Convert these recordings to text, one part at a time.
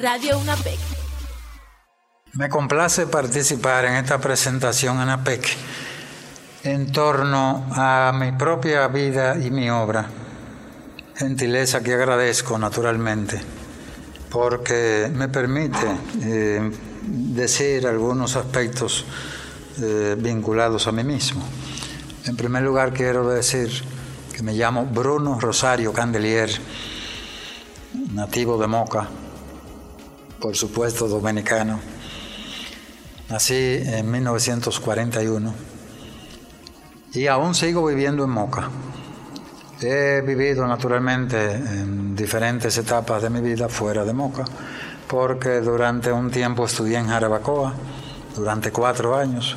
Radio UNAPEC. Me complace participar en esta presentación en APEC en torno a mi propia vida y mi obra. Gentileza que agradezco naturalmente, porque me permite eh, decir algunos aspectos eh, vinculados a mí mismo. En primer lugar quiero decir que me llamo Bruno Rosario Candelier, nativo de Moca, por supuesto dominicano. Nací en 1941 y aún sigo viviendo en Moca. He vivido naturalmente en diferentes etapas de mi vida fuera de Moca, porque durante un tiempo estudié en Jarabacoa, durante cuatro años,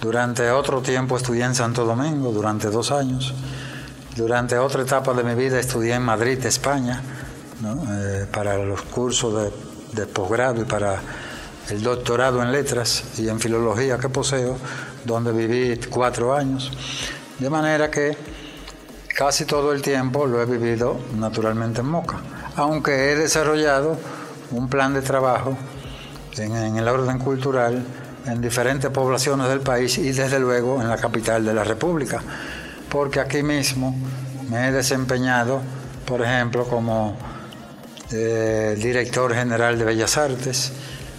durante otro tiempo estudié en Santo Domingo, durante dos años, durante otra etapa de mi vida estudié en Madrid, España, eh, para los cursos de, de posgrado y para el doctorado en letras y en filología que poseo, donde viví cuatro años. De manera que casi todo el tiempo lo he vivido naturalmente en Moca, aunque he desarrollado un plan de trabajo en, en, el orden cultural en diferentes poblaciones del país y desde luego en la capital de la República, porque aquí mismo me he desempeñado, por ejemplo, como director general de Bellas Artes,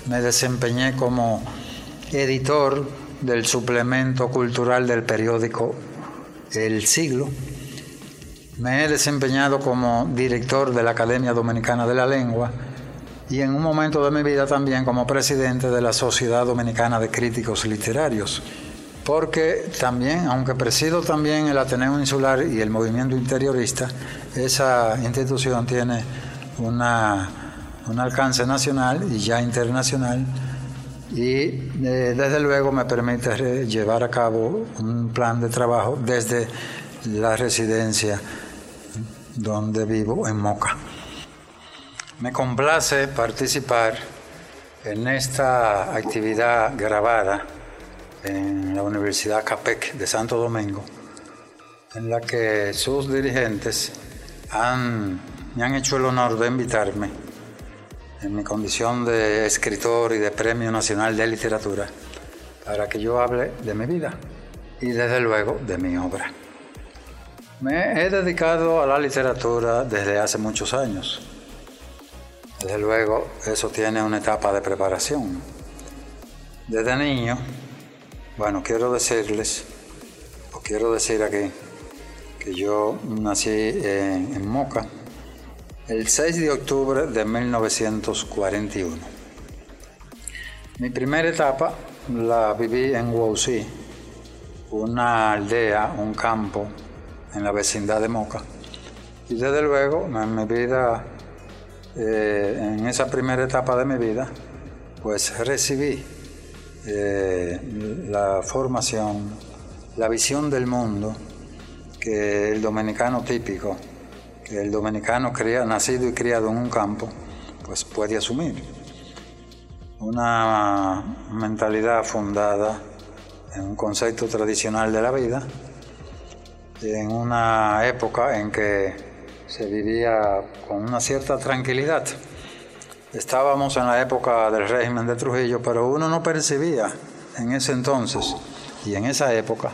me desempeñé como editor del suplemento cultural del periódico El Siglo. Me he desempeñado como director de la Academia Dominicana de la Lengua y en un momento de mi vida también como presidente de la Sociedad Dominicana de Críticos Literarios. Porque también, aunque presido también el Ateneo Insular y el Movimiento Interiorista, esa institución tiene una un alcance nacional y ya internacional y eh, desde luego me permite llevar a cabo un plan de trabajo desde la residencia donde vivo en Moca. Me complace participar en esta actividad grabada en la Universidad CAPEC de Santo Domingo, en la que sus dirigentes han, me han hecho el honor de invitarme en mi condición de escritor y de Premio Nacional de Literatura, para que yo hable de mi vida y desde luego de mi obra. Me he dedicado a la literatura desde hace muchos años. Desde luego, eso tiene una etapa de preparación. Desde niño, bueno, quiero decirles, o quiero decir aquí, que yo nací en, en Moca, el 6 de octubre de 1941. Mi primera etapa la viví en Wausi, una aldea, un campo en la vecindad de Moca. Y desde luego, en mi vida, eh, en esa primera etapa de mi vida, pues recibí eh, la formación, la visión del mundo que el dominicano típico que el dominicano nacido y criado en un campo, pues puede asumir. Una mentalidad fundada en un concepto tradicional de la vida, en una época en que se vivía con una cierta tranquilidad. Estábamos en la época del régimen de Trujillo, pero uno no percibía en ese entonces y en esa época,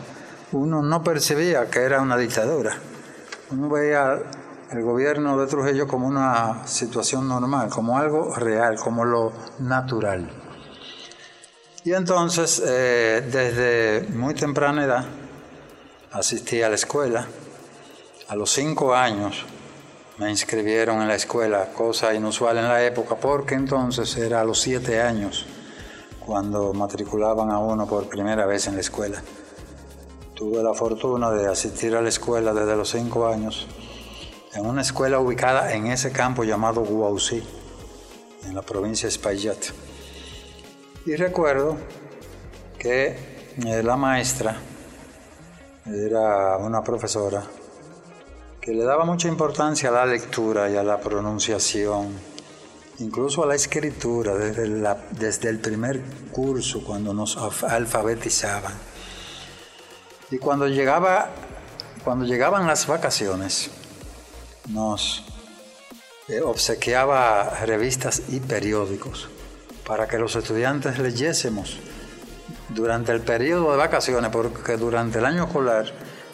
uno no percibía que era una dictadura. Uno veía el gobierno de Trujillo como una situación normal, como algo real, como lo natural. Y entonces, eh, desde muy temprana edad, asistí a la escuela. A los cinco años me inscribieron en la escuela, cosa inusual en la época, porque entonces era a los siete años cuando matriculaban a uno por primera vez en la escuela. Tuve la fortuna de asistir a la escuela desde los cinco años en una escuela ubicada en ese campo llamado Guausí, en la provincia de Espaillat. Y recuerdo que eh, la maestra era una profesora que le daba mucha importancia a la lectura y a la pronunciación, incluso a la escritura desde, el primer curso cuando nos alfabetizaban. Y cuando llegaban las vacaciones, nos eh, obsequiaba revistas y periódicos para que los estudiantes leyésemos durante el periodo de vacaciones, porque durante el año escolar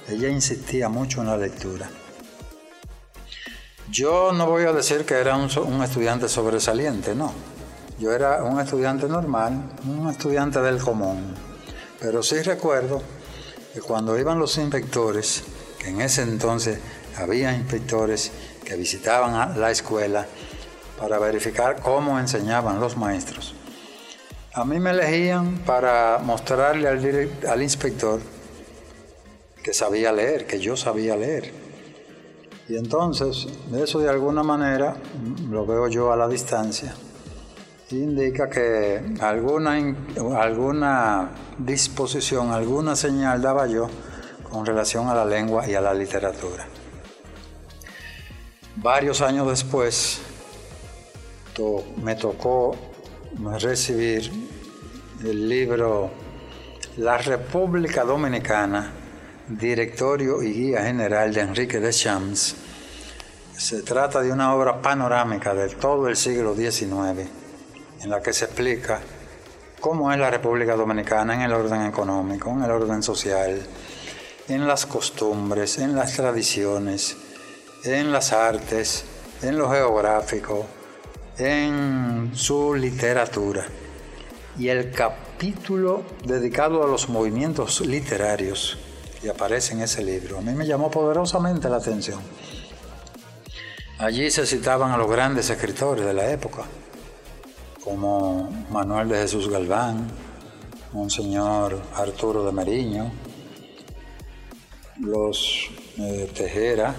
ella insistía mucho en la lectura. Yo no voy a decir que era un, estudiante sobresaliente, no. Yo era un estudiante normal, un estudiante del común. Pero sí recuerdo que cuando iban los inspectores, que en ese entonces había inspectores que visitaban la escuela para verificar cómo enseñaban los maestros. A mí me elegían para mostrarle al, inspector que sabía leer, que yo sabía leer. Y entonces, eso de alguna manera, lo veo yo a la distancia, indica que alguna, alguna disposición, alguna señal daba yo con relación a la lengua y a la literatura. Varios años después me tocó recibir el libro La República Dominicana, Directorio y Guía General de Enrique de Champs. Se trata de una obra panorámica de todo el siglo XIX, en la que se explica cómo es la República Dominicana en el orden económico, en el orden social, en las costumbres, en las tradiciones, en las artes, en lo geográfico, en su literatura. Y el capítulo dedicado a los movimientos literarios que aparece en ese libro, a mí me llamó poderosamente la atención. Allí se citaban a los grandes escritores de la época, como Manuel de Jesús Galván, Monseñor Arturo de Meriño, los eh, Tejera,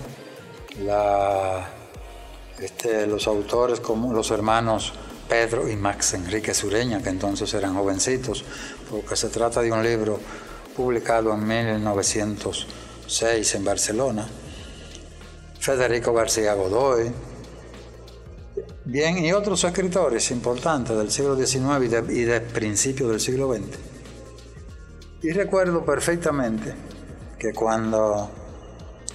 este, los autores como los hermanos Pedro y Max Enrique Sureña, que entonces eran jovencitos, porque se trata de un libro publicado en 1906 en Barcelona. Federico García Godoy, bien, y otros escritores importantes del siglo XIX y de, y de principios del siglo XX. Y recuerdo perfectamente que cuando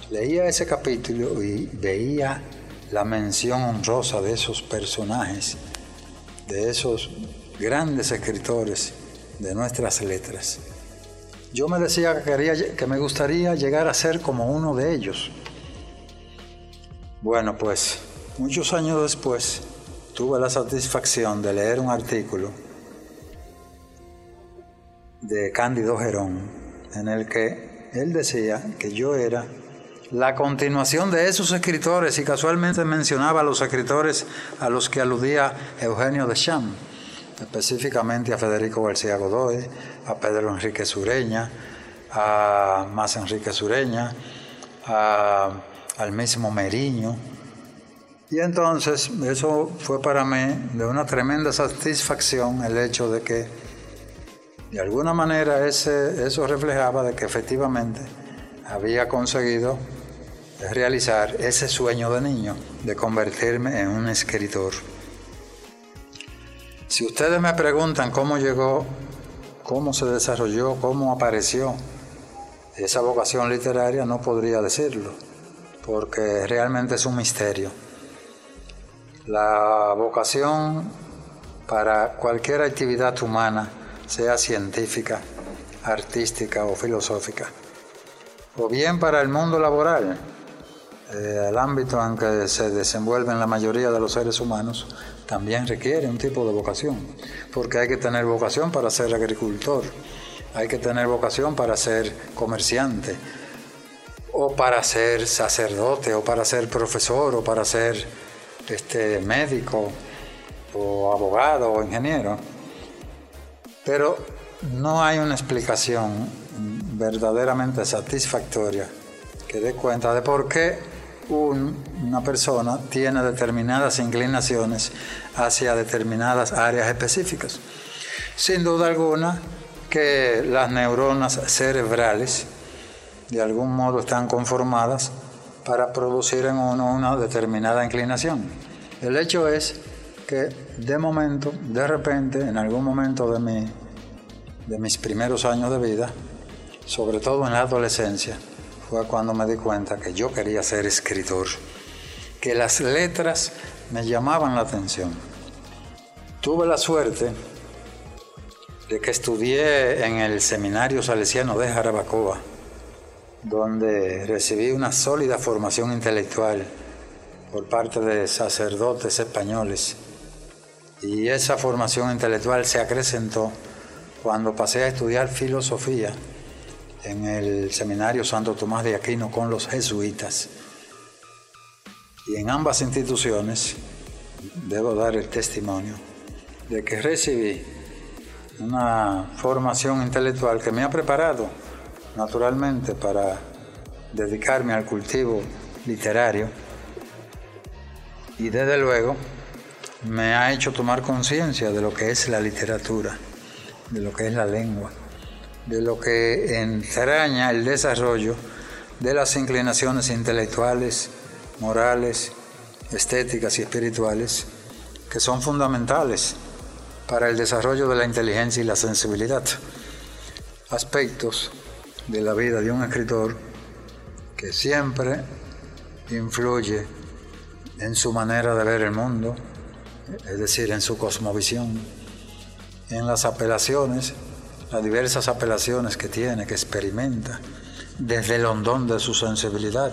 leía ese capítulo y veía la mención honrosa de esos personajes, de esos grandes escritores de nuestras letras, yo me decía que, quería, que me gustaría llegar a ser como uno de ellos. Bueno, pues muchos años después tuve la satisfacción de leer un artículo de Cándido Gerón en el que él decía que yo era la continuación de esos escritores y casualmente mencionaba a los escritores a los que aludía Eugenio de Cham, específicamente a Federico García Godoy, a Pedro Enrique Sureña, a Más Enrique Sureña, al mismo Meriño. Y entonces eso fue para mí de una tremenda satisfacción el hecho de que de alguna manera ese, eso reflejaba de que efectivamente había conseguido realizar ese sueño de niño de convertirme en un escritor. Si ustedes me preguntan cómo llegó, cómo se desarrolló, cómo apareció esa vocación literaria, no podría decirlo, porque realmente es un misterio. La vocación para cualquier actividad humana, sea científica, artística o filosófica, o bien para el mundo laboral, eh, el ámbito en que se desenvuelven la mayoría de los seres humanos, también requiere un tipo de vocación, porque hay que tener vocación para ser agricultor, hay que tener vocación para ser comerciante, o para ser sacerdote, o para ser profesor, o para ser este, médico, o abogado, o ingeniero. Pero no hay una explicación verdaderamente satisfactoria que dé cuenta de por qué una persona tiene determinadas inclinaciones hacia determinadas áreas específicas. Sin duda alguna que las neuronas cerebrales de algún modo están conformadas para producir en uno una determinada inclinación. El hecho es que de momento, de repente, en algún momento de, mi, de mis primeros años de vida, sobre todo en la adolescencia, fue cuando me di cuenta que yo quería ser escritor, que las letras me llamaban la atención. Tuve la suerte de que estudié en el Seminario Salesiano de Jarabacoa, donde recibí una sólida formación intelectual por parte de sacerdotes españoles. Y esa formación intelectual se acrecentó cuando pasé a estudiar filosofía en el Seminario Santo Tomás de Aquino con los jesuitas. Y en ambas instituciones debo dar el testimonio de que recibí una formación intelectual que me ha preparado naturalmente para dedicarme al cultivo literario y desde luego me ha hecho tomar conciencia de lo que es la literatura, de lo que es la lengua, de lo que entraña el desarrollo de las inclinaciones intelectuales, morales, estéticas y espirituales que son fundamentales para el desarrollo de la inteligencia y la sensibilidad. Aspectos de la vida de un escritor que siempre influye en su manera de ver el mundo, es decir, en su cosmovisión, en las apelaciones, las diversas apelaciones que tiene, que experimenta, desde el hondón de su sensibilidad,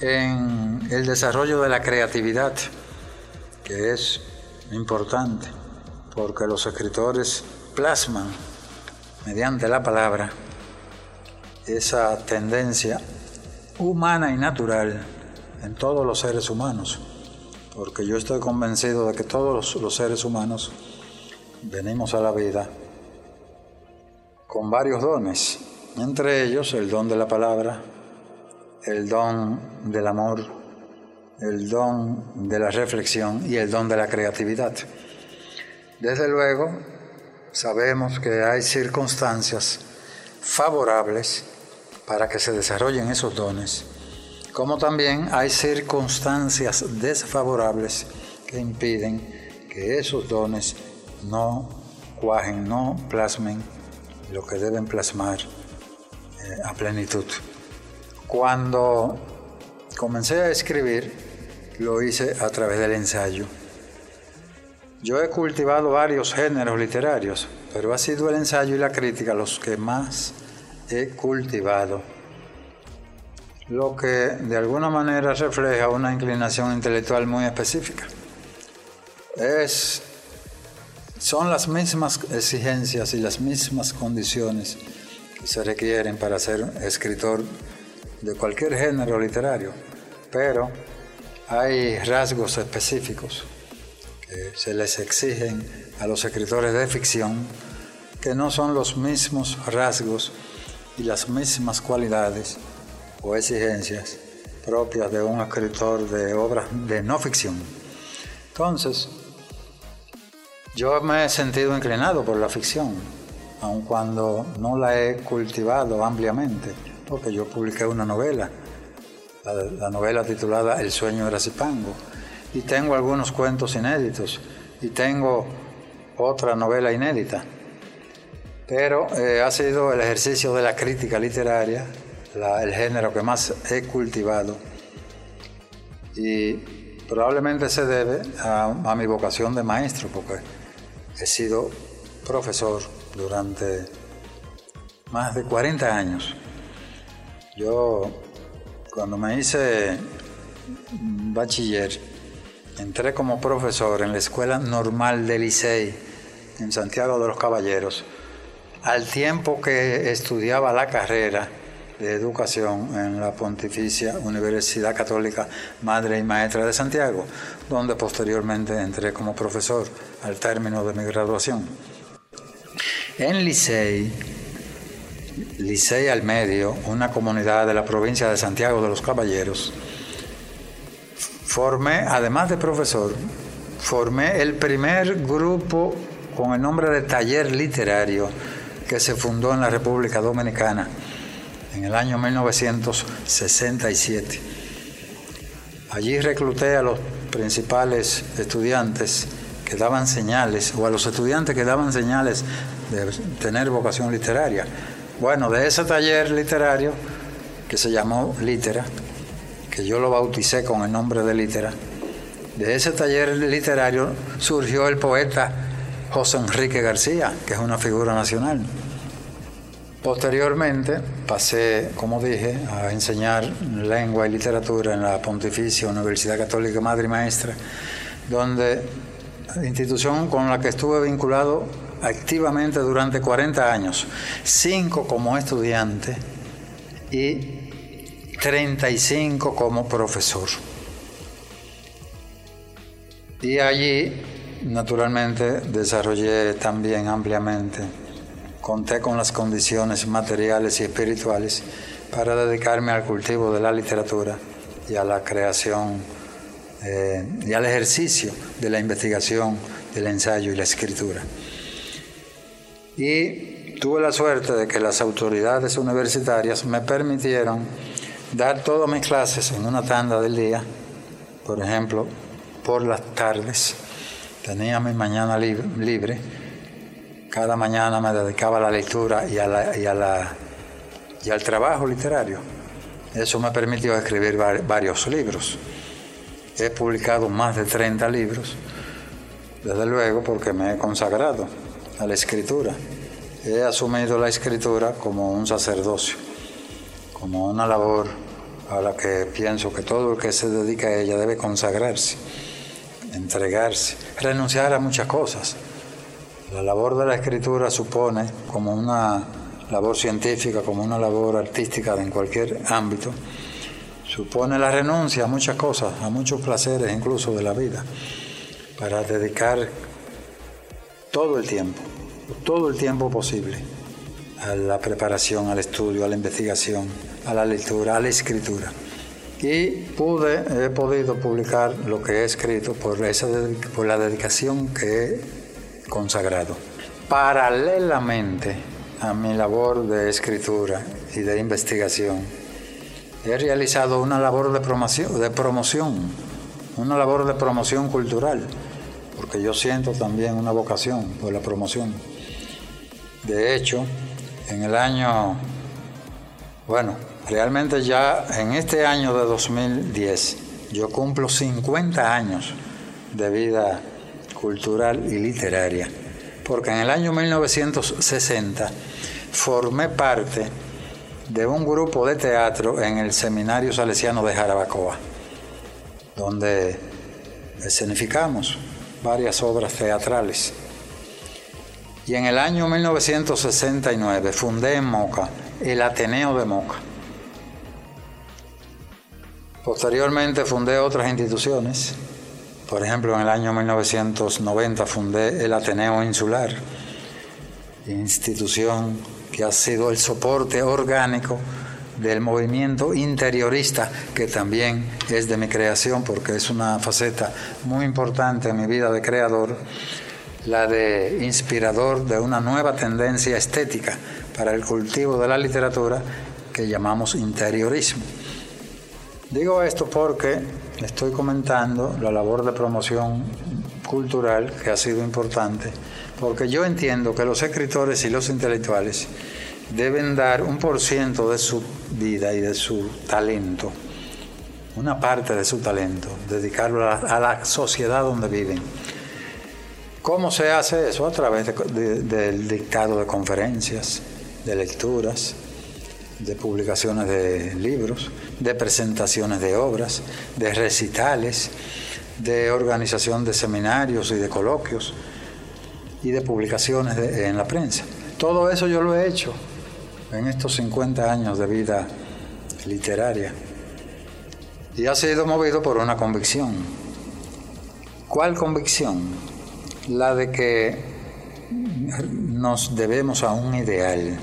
en el desarrollo de la creatividad, que es importante, porque los escritores plasman mediante la palabra esa tendencia humana y natural en todos los seres humanos, porque yo estoy convencido de que todos los, seres humanos venimos a la vida con varios dones, entre ellos el don de la palabra, el don del amor, el don de la reflexión y el don de la creatividad. Desde luego, sabemos que hay circunstancias favorables para que se desarrollen esos dones, como también hay circunstancias desfavorables que impiden que esos dones no cuajen, no plasmen lo que deben plasmar eh, a plenitud. Cuando comencé a escribir, lo hice a través del ensayo. Yo he cultivado varios géneros literarios, pero ha sido el ensayo y la crítica los que más he cultivado. Lo que de alguna manera refleja una inclinación intelectual muy específica. Es, son las mismas exigencias y las mismas condiciones que se requieren para ser escritor de cualquier género literario, pero hay rasgos específicos que se les exigen a los escritores de ficción que no son los mismos rasgos y las mismas cualidades o exigencias propias de un escritor de obras de no ficción. Entonces, yo me he sentido inclinado por la ficción, aun cuando no la he cultivado ampliamente porque yo publiqué una novela, la, novela titulada El sueño de Racipango, y tengo algunos cuentos inéditos, y tengo otra novela inédita. Pero eh, ha sido el ejercicio de la crítica literaria el género que más he cultivado y probablemente se debe a mi vocación de maestro, porque he sido profesor durante más de 40 años. Yo, cuando me hice bachiller, entré como profesor en la Escuela Normal de Licey, en Santiago de los Caballeros, al tiempo que estudiaba la carrera de educación en la Pontificia Universidad Católica Madre y Maestra de Santiago, donde posteriormente entré como profesor al término de mi graduación. En Licey, Licey al Medio, una comunidad de la provincia de Santiago de los Caballeros, formé, además de profesor, formé el primer grupo con el nombre de Taller Literario que se fundó en la República Dominicana en el año 1967. Allí recluté a los principales estudiantes que daban señales, o a los estudiantes que daban señales de tener vocación literaria. Bueno, de ese taller literario que se llamó Litera, que yo lo bauticé con el nombre de Litera, de ese taller literario surgió el poeta José Enrique García, que es una figura nacional. Posteriormente pasé, como dije, a enseñar lengua y literatura en la Pontificia Universidad Católica Madre y Maestra, donde institución con la que estuve vinculado activamente durante 40 años, cinco como estudiante y 35 como profesor. Y allí, naturalmente, desarrollé también ampliamente, conté con las condiciones materiales y espirituales para dedicarme al cultivo de la literatura y a la creación eh, y al ejercicio de la investigación, del ensayo y la escritura. Y tuve la suerte de que las autoridades universitarias me permitieron dar todas mis clases en una tanda del día, por ejemplo, por las tardes. Tenía mi mañana libre. Cada mañana me dedicaba a la lectura y, al trabajo literario. Eso me permitió escribir varios libros. He publicado más de 30 libros, desde luego porque me he consagrado a la escritura. He asumido la escritura como un sacerdocio, como una labor a la que pienso que todo el que se dedica a ella debe consagrarse, entregarse, renunciar a muchas cosas. La labor de la escritura supone, como una labor científica, como una labor artística en cualquier ámbito, supone la renuncia a muchas cosas, a muchos placeres incluso de la vida, para dedicar todo el tiempo, todo el tiempo posible a la preparación, al estudio, a la investigación, a la lectura, a la escritura. Y pude, he podido publicar lo que he escrito por, esa, por la dedicación que he consagrado. Paralelamente a mi labor de escritura y de investigación, he realizado una labor de promoción, de promoción, una labor de promoción cultural, porque yo siento también una vocación por la promoción. De hecho, en el año, bueno, realmente ya en este año de 2010, yo cumplo 50 años de vida cultural y literaria, porque en el año 1960 formé parte de un grupo de teatro en el Seminario Salesiano de Jarabacoa, donde escenificamos varias obras teatrales. Y en el año 1969 fundé en Moca el Ateneo de Moca. Posteriormente fundé otras instituciones. Por ejemplo, en el año 1990 fundé el Ateneo Insular, institución que ha sido el soporte orgánico del movimiento interiorista, que también es de mi creación, porque es una faceta muy importante en mi vida de creador, la de inspirador de una nueva tendencia estética para el cultivo de la literatura que llamamos interiorismo. Digo esto porque estoy comentando la labor de promoción cultural que ha sido importante porque yo entiendo que los escritores y los intelectuales deben dar un por ciento de su vida y de su talento, una parte de su talento, dedicarlo a la, sociedad donde viven. ¿Cómo se hace eso? A través del dictado de conferencias, de lecturas, de publicaciones de libros, de presentaciones de obras, de recitales, de organización de seminarios y de coloquios y de publicaciones en la prensa. Todo eso yo lo he hecho en estos 50 años de vida literaria y ha sido movido por una convicción. ¿Cuál convicción? La de que nos debemos a un ideal,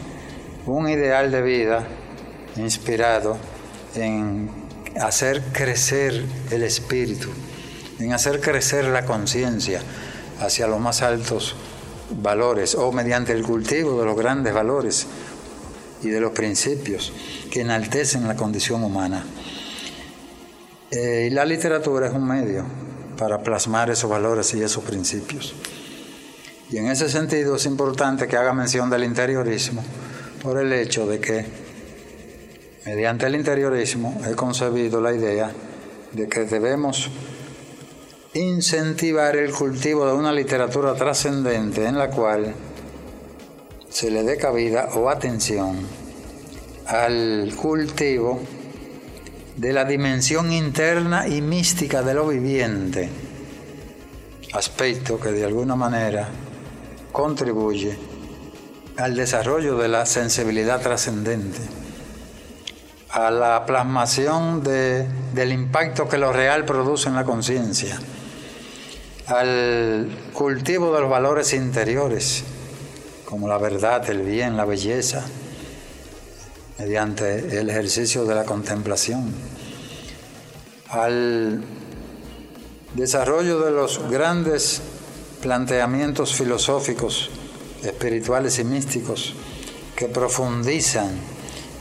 un ideal de vida inspirado en hacer crecer el espíritu, en hacer crecer la conciencia, hacia los más altos valores o mediante el cultivo de los grandes valores y de los principios que enaltecen la condición humana. Eh, y la literatura es un medio para plasmar esos valores y esos principios. Y en ese sentido es importante que haga mención del interiorismo por el hecho de que mediante el interiorismo he concebido la idea de que debemos incentivar el cultivo de una literatura trascendente en la cual se le dé cabida o atención al cultivo de la dimensión interna y mística de lo viviente, aspecto que de alguna manera contribuye al desarrollo de la sensibilidad trascendente, a la plasmación del impacto que lo real produce en la conciencia, al cultivo de los valores interiores, como la verdad, el bien, la belleza, mediante el ejercicio de la contemplación, al desarrollo de los grandes planteamientos filosóficos, espirituales y místicos que profundizan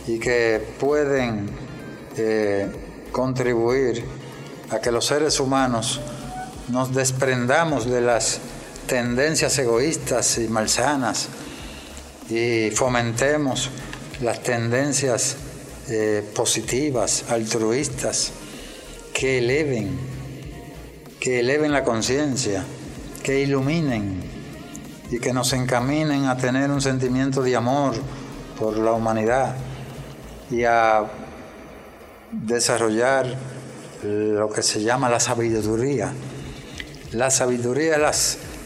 y que pueden eh, contribuir a que los seres humanos nos desprendamos de las tendencias egoístas y malsanas y fomentemos las tendencias eh, positivas, altruistas, que eleven, que eleven la conciencia, que iluminen y que nos encaminen a tener un sentimiento de amor por la humanidad y a desarrollar lo que se llama la sabiduría. La sabiduría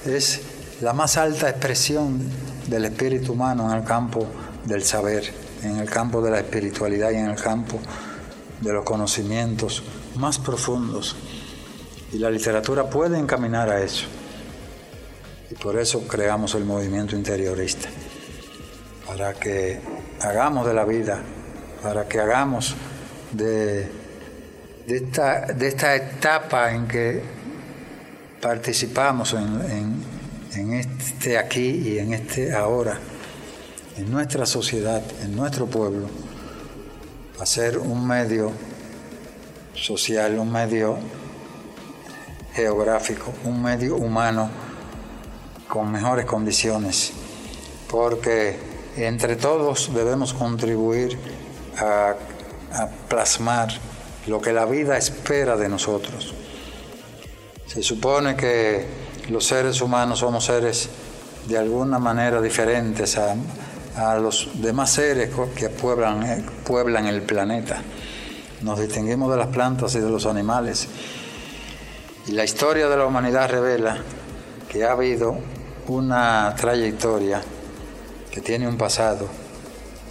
es la más alta expresión del espíritu humano en el campo del saber, en el campo de la espiritualidad y en el campo de los conocimientos más profundos. Y la literatura puede encaminar a eso. Y por eso creamos el movimiento interiorista, para que hagamos de la vida, para que hagamos de, de, esta, de esta etapa en que participamos en, en este aquí y en este ahora, en nuestra sociedad, en nuestro pueblo, a ser un medio social, un medio geográfico, un medio humano con mejores condiciones, porque entre todos debemos contribuir a, plasmar lo que la vida espera de nosotros. Se supone que los seres humanos somos seres de alguna manera diferentes a, los demás seres que eh, pueblan el planeta. Nos distinguimos de las plantas y de los animales. Y la historia de la humanidad revela que ha habido una trayectoria que tiene un pasado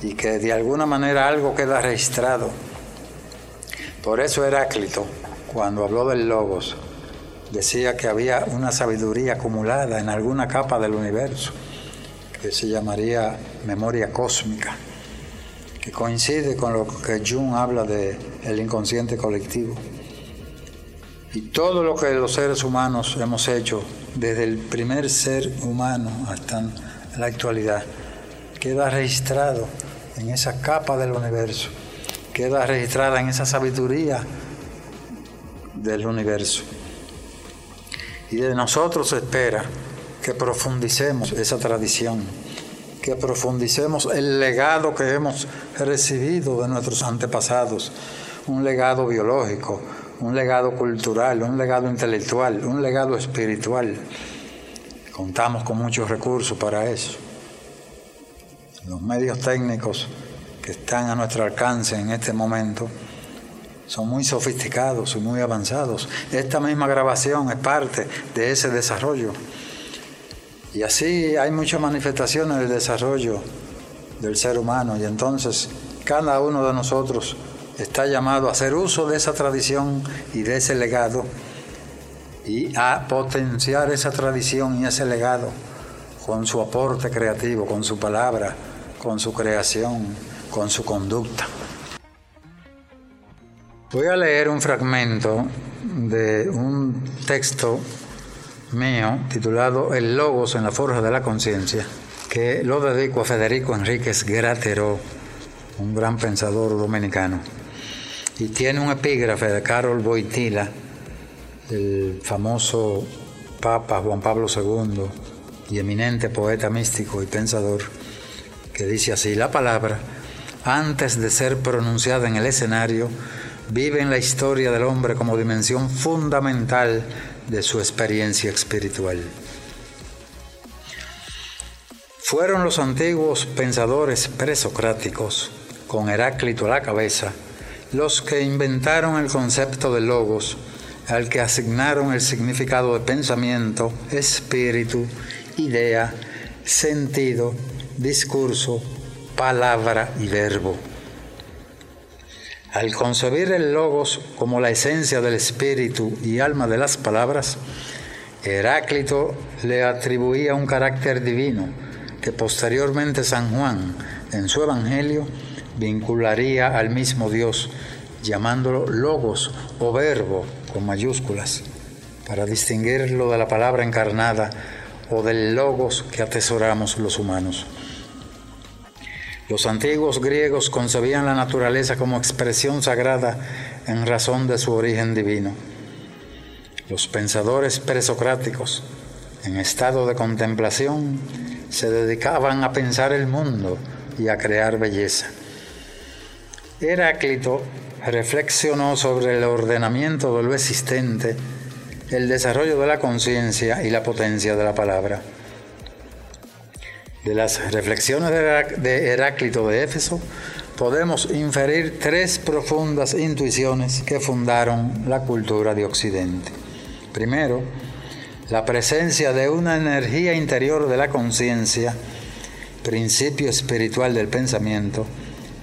y que de alguna manera algo queda registrado. Por eso Heráclito, cuando habló del logos, decía que había una sabiduría acumulada en alguna capa del universo que se llamaría memoria cósmica, que coincide con lo que Jung habla de el inconsciente colectivo. Y todo lo que los seres humanos hemos hecho, desde el primer ser humano hasta la actualidad, queda registrado en esa capa del universo, queda registrada en esa sabiduría del universo. Y de nosotros se espera que profundicemos esa tradición, que profundicemos el legado que hemos recibido de nuestros antepasados, un legado biológico, un legado cultural, un legado intelectual, un legado espiritual. Contamos con muchos recursos para eso. Los medios técnicos que están a nuestro alcance en este momento son muy sofisticados y muy avanzados. Esta misma grabación es parte de ese desarrollo. Y así hay muchas manifestaciones del desarrollo del ser humano y entonces cada uno de nosotros está llamado a hacer uso de esa tradición y de ese legado y a potenciar esa tradición y ese legado con su aporte creativo, con su palabra, con su creación, con su conducta. Voy a leer un fragmento de un texto mío titulado El Logos en la Forja de la Conciencia, que lo dedico a Federico Enríquez Gratero, un gran pensador dominicano. Y tiene un epígrafe de Carol Boitila, el famoso Papa Juan Pablo II y eminente poeta místico y pensador, que dice así, la palabra, antes de ser pronunciada en el escenario, vive en la historia del hombre como dimensión fundamental de su experiencia espiritual. Fueron los antiguos pensadores presocráticos, con Heráclito a la cabeza, los que inventaron el concepto de logos, al que asignaron el significado de pensamiento, espíritu, idea, sentido, discurso, palabra y verbo. Al concebir el logos como la esencia del espíritu y alma de las palabras, Heráclito le atribuía un carácter divino que posteriormente San Juan, en su Evangelio, vincularía al mismo Dios, llamándolo logos o verbo con mayúsculas, para distinguirlo de la palabra encarnada o del logos que atesoramos los humanos. Los antiguos griegos concebían la naturaleza como expresión sagrada en razón de su origen divino. Los pensadores presocráticos, en estado de contemplación, se dedicaban a pensar el mundo y a crear belleza. Heráclito reflexionó sobre el ordenamiento de lo existente, el desarrollo de la conciencia y la potencia de la palabra. De las reflexiones de Heráclito de Éfeso podemos inferir tres profundas intuiciones que fundaron la cultura de Occidente. Primero, la presencia de una energía interior de la conciencia, principio espiritual del pensamiento,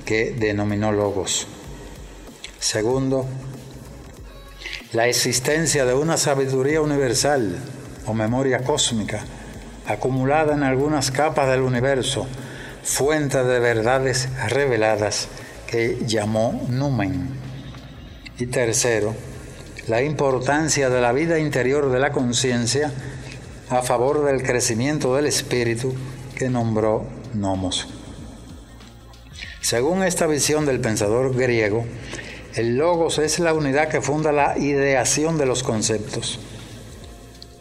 que denominó logos. Segundo, la existencia de una sabiduría universal o memoria cósmica acumulada en algunas capas del universo, fuente de verdades reveladas que llamó Numen. Y tercero, la importancia de la vida interior de la conciencia a favor del crecimiento del espíritu que nombró Nomos. Según esta visión del pensador griego, el logos es la unidad que funda la ideación de los conceptos.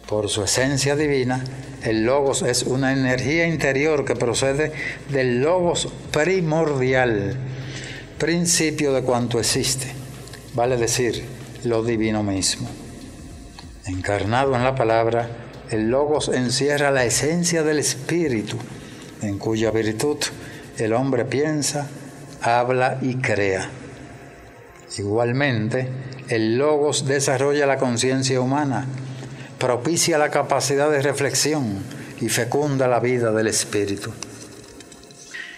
Por su esencia divina, el logos es una energía interior que procede del logos primordial, principio de cuanto existe, vale decir, lo divino mismo. Encarnado en la palabra, el logos encierra la esencia del espíritu, en cuya virtud el hombre piensa, habla y crea. Igualmente, el logos desarrolla la conciencia humana, propicia la capacidad de reflexión y fecunda la vida del espíritu.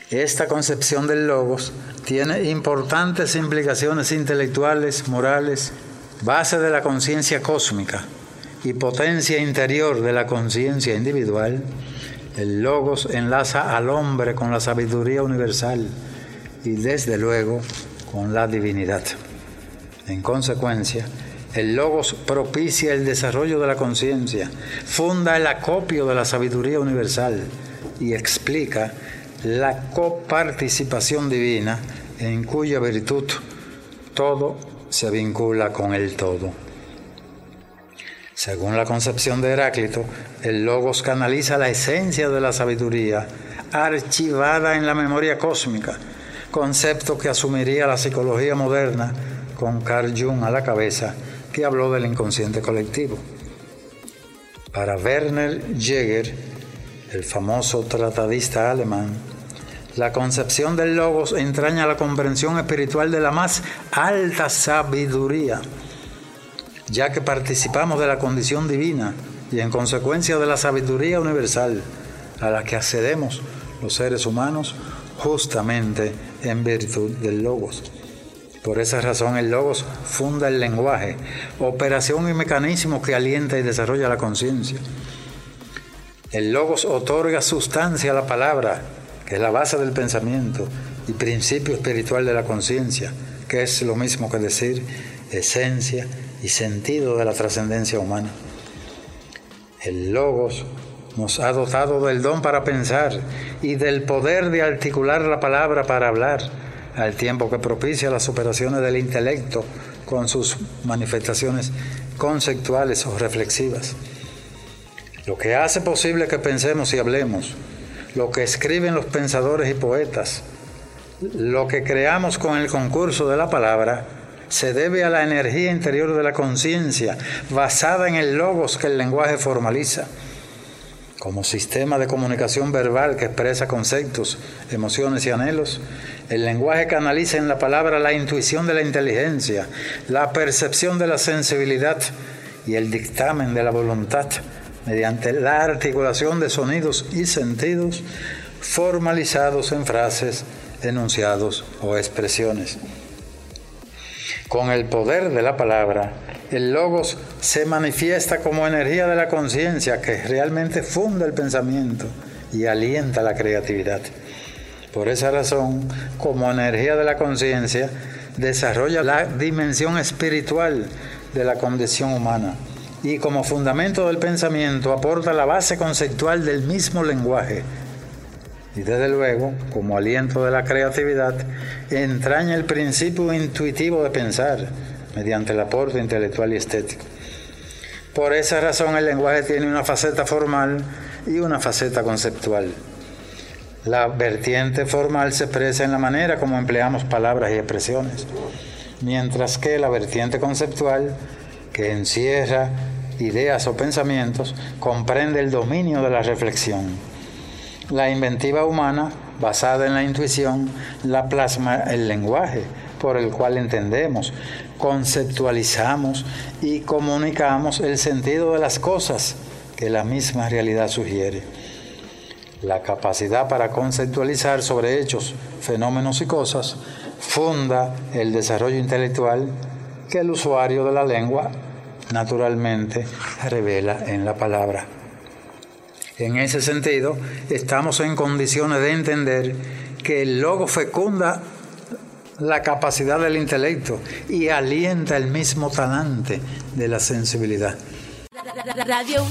Esta concepción del logos tiene importantes implicaciones intelectuales, morales, base de la conciencia cósmica y potencia interior de la conciencia individual. El logos enlaza al hombre con la sabiduría universal y desde luego con la divinidad. En consecuencia, el Logos propicia el desarrollo de la conciencia, funda el acopio de la sabiduría universal y explica la coparticipación divina en cuya virtud todo se vincula con el todo. Según la concepción de Heráclito, el Logos canaliza la esencia de la sabiduría archivada en la memoria cósmica, concepto que asumiría la psicología moderna con Carl Jung a la cabeza que habló del inconsciente colectivo. Para Werner Jäger, el famoso tratadista alemán, la concepción del logos entraña la comprensión espiritual de la más alta sabiduría, ya que participamos de la condición divina y en consecuencia de la sabiduría universal a la que accedemos los seres humanos justamente en virtud del logos. Por esa razón el logos funda el lenguaje, operación y mecanismo que alienta y desarrolla la conciencia. El logos otorga sustancia a la palabra, que es la base del pensamiento y principio espiritual de la conciencia, que es lo mismo que decir esencia y sentido de la trascendencia humana. El logos nos ha dotado del don para pensar y del poder de articular la palabra para hablar al tiempo que propicia las operaciones del intelecto con sus manifestaciones conceptuales o reflexivas. Lo que hace posible que pensemos y hablemos, lo que escriben los pensadores y poetas, lo que creamos con el concurso de la palabra, se debe a la energía interior de la conciencia, basada en el logos que el lenguaje formaliza. Como sistema de comunicación verbal que expresa conceptos, emociones y anhelos, el lenguaje canaliza en la palabra la intuición de la inteligencia, la percepción de la sensibilidad y el dictamen de la voluntad mediante la articulación de sonidos y sentidos formalizados en frases, enunciados o expresiones. Con el poder de la palabra, el logos se manifiesta como energía de la conciencia que realmente funda el pensamiento y alienta la creatividad. Por esa razón, como energía de la conciencia, desarrolla la dimensión espiritual de la condición humana y como fundamento del pensamiento aporta la base conceptual del mismo lenguaje. Y desde luego, como aliento de la creatividad, entraña el principio intuitivo de pensar mediante el aporte intelectual y estético. Por esa razón el lenguaje tiene una faceta formal y una faceta conceptual. La vertiente formal se expresa en la manera como empleamos palabras y expresiones, mientras que la vertiente conceptual, que encierra ideas o pensamientos, comprende el dominio de la reflexión. La inventiva humana, basada en la intuición, la plasma el lenguaje por el cual entendemos, conceptualizamos y comunicamos el sentido de las cosas que la misma realidad sugiere. La capacidad para conceptualizar sobre hechos, fenómenos y cosas funda el desarrollo intelectual que el usuario de la lengua naturalmente revela en la palabra. En ese sentido, estamos en condiciones de entender que el logo fecunda la capacidad del intelecto y alienta el mismo talante de la sensibilidad. Radio